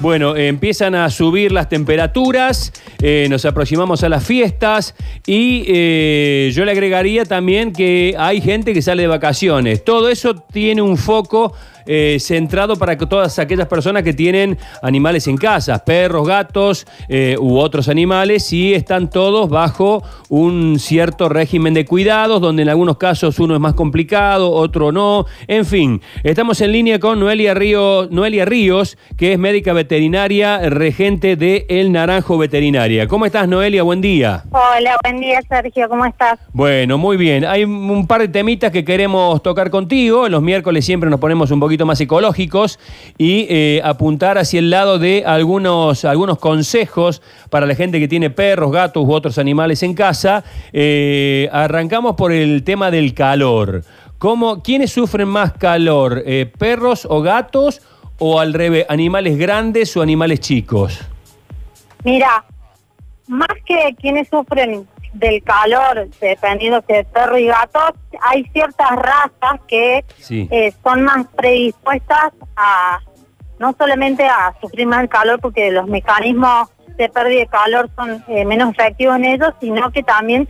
Bueno, empiezan a subir las temperaturas, eh, nos aproximamos a las fiestas y eh, yo le agregaría también que hay gente que sale de vacaciones. Todo eso tiene un foco eh, centrado para que todas aquellas personas que tienen animales en casa, perros, gatos eh, u otros animales, y están todos bajo un cierto régimen de cuidados, donde en algunos casos uno es más complicado, otro no. En fin, estamos en línea con Noelia, Río, Noelia Ríos, que es médica veterinaria, regente de El Naranjo Veterinaria. ¿Cómo estás, Noelia? Buen día. Hola, buen día, Sergio. ¿Cómo estás? Bueno, muy bien. Hay un par de temitas que queremos tocar contigo. Los miércoles siempre nos ponemos un poquito más ecológicos y eh, apuntar hacia el lado de algunos, algunos consejos para la gente que tiene perros, gatos u otros animales en casa. Eh, arrancamos por el tema del calor. ¿Cómo, ¿Quiénes sufren más calor? Eh, ¿Perros o gatos? ¿O al revés, animales grandes o animales chicos? Mira, más que quienes sufren del calor, dependiendo si es perro y gato, hay ciertas razas que Sí. eh, son más predispuestas a no solamente a sufrir más el calor porque los mecanismos de pérdida de calor son eh, menos efectivos en ellos, sino que también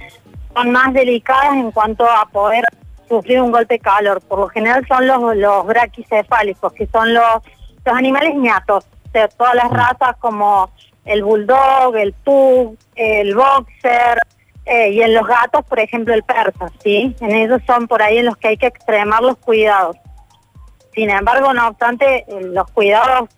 son más delicadas en cuanto a poder sufrir un golpe de calor. Por lo general son los, los braquicefálicos, que son los, los animales ñatos, de todas las razas como el bulldog, el pug, el boxer, eh, y en los gatos, por ejemplo, el persa, ¿sí? En ellos son por ahí en los que hay que extremar los cuidados. Sin embargo, no obstante, eh, los cuidados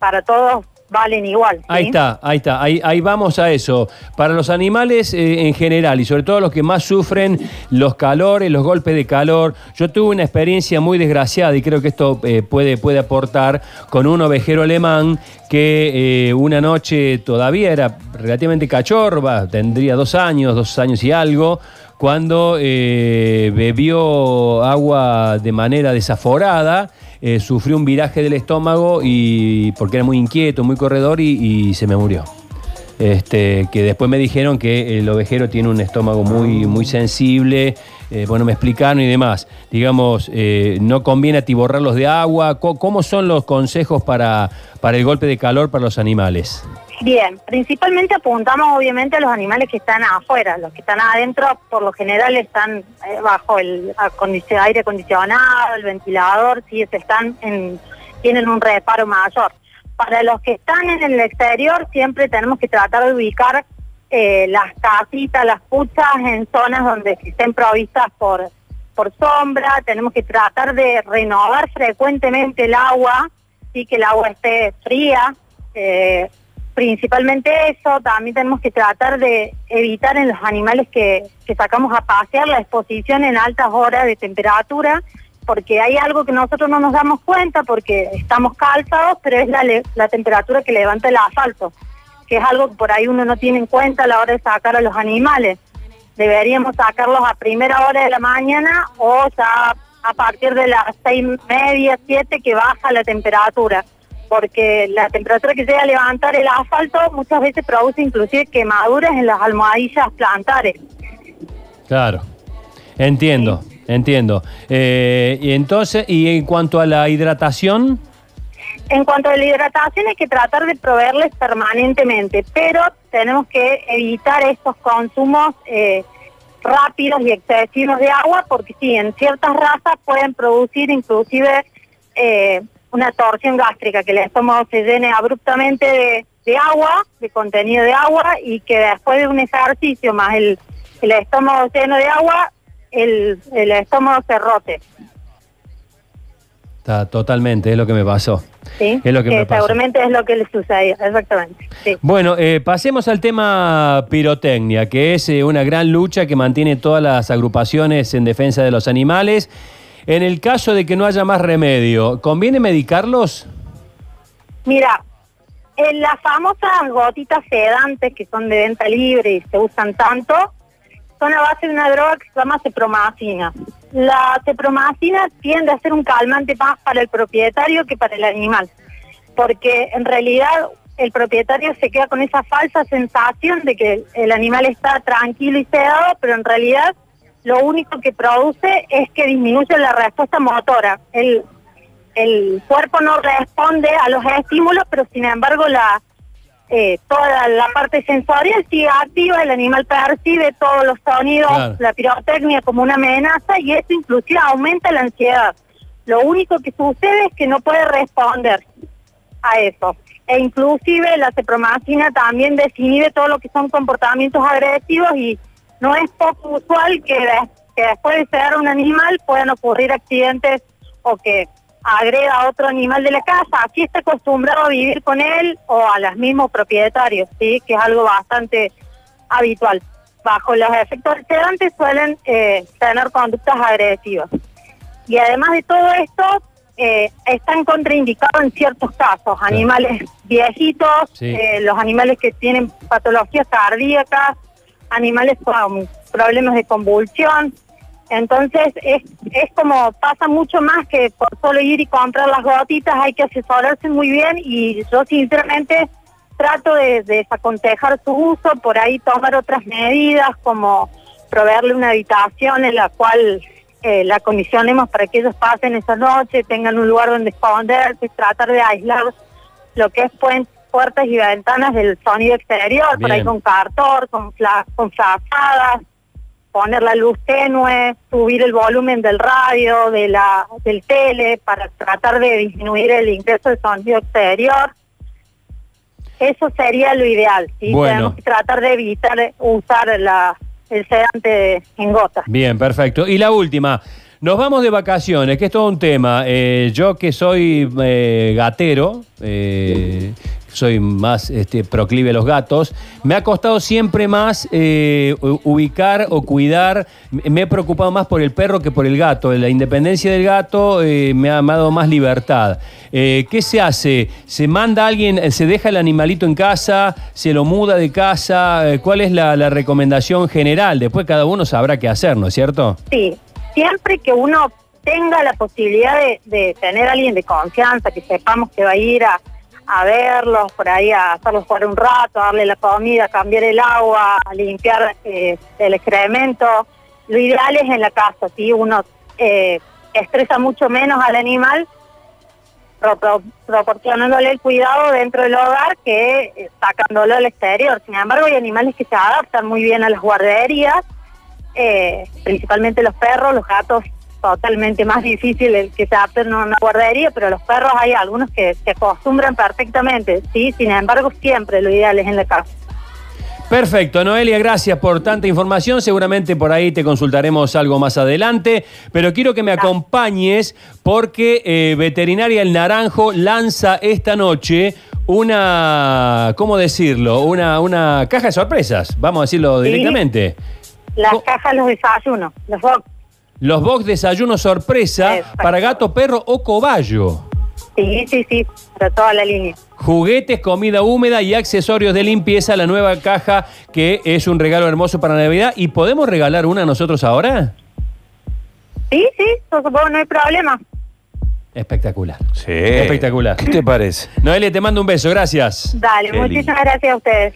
para todos valen igual. Ahí está, ahí está, ahí, ahí vamos a eso. Para los animales eh, en general y sobre todo los que más sufren los calores, los golpes de calor, yo tuve una experiencia muy desgraciada y creo que esto eh, puede, puede aportar con un ovejero alemán que eh, una noche todavía era relativamente cachorba, tendría dos años, dos años y algo, cuando eh, bebió agua de manera desaforada, eh, sufrió un viraje del estómago y porque era muy inquieto, muy corredor y, se me murió. Este, que después me dijeron que el ovejero tiene un estómago muy, muy sensible, eh, bueno, me explicaron y demás. Digamos, no conviene atiborrarlos de agua. ¿Cómo son los consejos para, para el golpe de calor para los animales? Bien, principalmente apuntamos obviamente a los animales que están afuera, los que están adentro por lo general están eh, bajo el aire acondicionado, el ventilador, sí, están en, tienen un reparo mayor. Para los que están en el exterior siempre tenemos que tratar de ubicar eh, las casitas, las puchas en zonas donde estén provistas por, por sombra, tenemos que tratar de renovar frecuentemente el agua, sí que el agua esté fría, eh, principalmente eso, también tenemos que tratar de evitar en los animales que, sacamos a pasear la exposición en altas horas de temperatura, porque hay algo que nosotros no nos damos cuenta porque estamos calzados, pero es la temperatura que levanta el asfalto, que es algo que por ahí uno no tiene en cuenta a la hora de sacar a los animales. Deberíamos sacarlos a primera hora de la mañana o ya a partir de las seis y media, siete, que baja la temperatura porque la temperatura que llega a levantar el asfalto muchas veces produce inclusive quemaduras en las almohadillas plantares. Claro, entiendo, entiendo. Eh, y entonces, y en cuanto a la hidratación, En cuanto a la hidratación hay que tratar de proveerles permanentemente, pero tenemos que evitar estos consumos eh, rápidos y excesivos de agua porque sí, en ciertas razas pueden producir inclusive eh, una torsión gástrica, que el estómago se llene abruptamente de, de agua, de contenido de agua, y que después de un ejercicio más el, el estómago lleno de agua, el, el estómago se rote. está totalmente, es lo que me pasó. ¿sí? Es lo que me pasó. seguramente es lo que le sucedió, exactamente. Sí. Bueno, eh, pasemos al tema pirotecnia, que es eh, una gran lucha que mantiene todas las agrupaciones en defensa de los animales. En el caso de que no haya más remedio, ¿conviene medicarlos? Mira, en las famosas gotitas sedantes que son de venta libre y se usan tanto, son a base de una droga que se llama cepromacina. La cepromacina tiende a ser un calmante más para el propietario que para el animal, porque en realidad el propietario se queda con esa falsa sensación de que el animal está tranquilo y sedado, pero en realidad lo único que produce es que disminuye la respuesta motora. Él el cuerpo no responde a los estímulos, pero sin embargo la eh, toda la parte sensorial sigue activa, el animal percibe todos los sonidos, Claro. la pirotecnia como una amenaza y eso inclusive aumenta la ansiedad. Lo único que sucede es que no puede responder a eso. E inclusive la cepromacina también desinhibe todo lo que son comportamientos agresivos y no es poco usual que, de- que después de sedar a un animal puedan ocurrir accidentes o que agreda a otro animal de la casa. Aquí está acostumbrado a vivir con él o a los mismos propietarios, ¿sí? que es algo bastante habitual. Bajo los efectos sedantes suelen eh, tener conductas agresivas. Y además de todo esto, eh, están contraindicados en ciertos casos. Animales viejitos, Sí. eh, los animales que tienen patologías cardíacas, animales con problemas de convulsión. Entonces, es, es como pasa mucho más que por solo ir y comprar las gotitas, hay que asesorarse muy bien y yo sinceramente trato de, de desaconsejar su uso, por ahí tomar otras medidas como proveerle una habitación en la cual eh, la condicionemos para que ellos pasen esa noche, tengan un lugar donde esconderse, tratar de aislar lo que es puen- puertas y ventanas del sonido exterior, por ahí con cartón, con, fla con flazadas, poner la luz tenue, subir el volumen del radio, de la del tele, para tratar de disminuir el ingreso de sonido exterior. Eso sería lo ideal, ¿sí? Bueno. Tenemos que tratar de evitar usar la, el sedante en gotas. Bien, perfecto. Y la última. Nos vamos de vacaciones, que es todo un tema. Eh, yo que soy eh, gatero, eh, soy más este, proclive a los gatos, me ha costado siempre más eh, ubicar o cuidar, me he preocupado más por el perro que por el gato. La independencia del gato eh, me, ha, dado más libertad. Eh, ¿Qué se hace? ¿Se manda a alguien, se deja el animalito en casa, se lo muda de casa? ¿Cuál es la, la recomendación general? Después cada uno sabrá qué hacer, ¿no es cierto? Sí, siempre que uno tenga la posibilidad de, de tener a alguien de confianza, que sepamos que va a ir a, a verlos, por ahí a hacerlos jugar un rato, a darle la comida, cambiar el agua, limpiar eh, el excremento, lo ideal es en la casa, ¿sí? Uno eh, estresa mucho menos al animal pro- pro- proporcionándole el cuidado dentro del hogar que eh, sacándolo al exterior. Sin embargo, hay animales que se adaptan muy bien a las guarderías, principalmente los perros, los gatos totalmente más difícil el que se adapten a una guardería, pero los perros hay algunos que se acostumbran perfectamente, sí, sin embargo siempre lo ideal es en la casa. Perfecto, Noelia, gracias por tanta información. Seguramente por ahí te consultaremos algo más adelante, pero quiero que me acompañes porque eh, Veterinaria El Naranjo lanza esta noche una, ¿cómo decirlo? Una, una caja de sorpresas, vamos a decirlo Sí. directamente. Las cajas, los desayunos, los Los box desayuno sorpresa Exacto. para gato, perro o cobayo. sí, sí, sí, para toda la línea. Juguetes, comida húmeda y accesorios de limpieza, la nueva caja que es un regalo hermoso para Navidad. ¿Y podemos regalar una nosotros ahora? Sí, sí, yo supongo no hay problema. Espectacular. Sí. Espectacular. ¿Qué te parece? Noelia, te mando un beso, gracias. Dale, Qué muchísimas gracias a ustedes.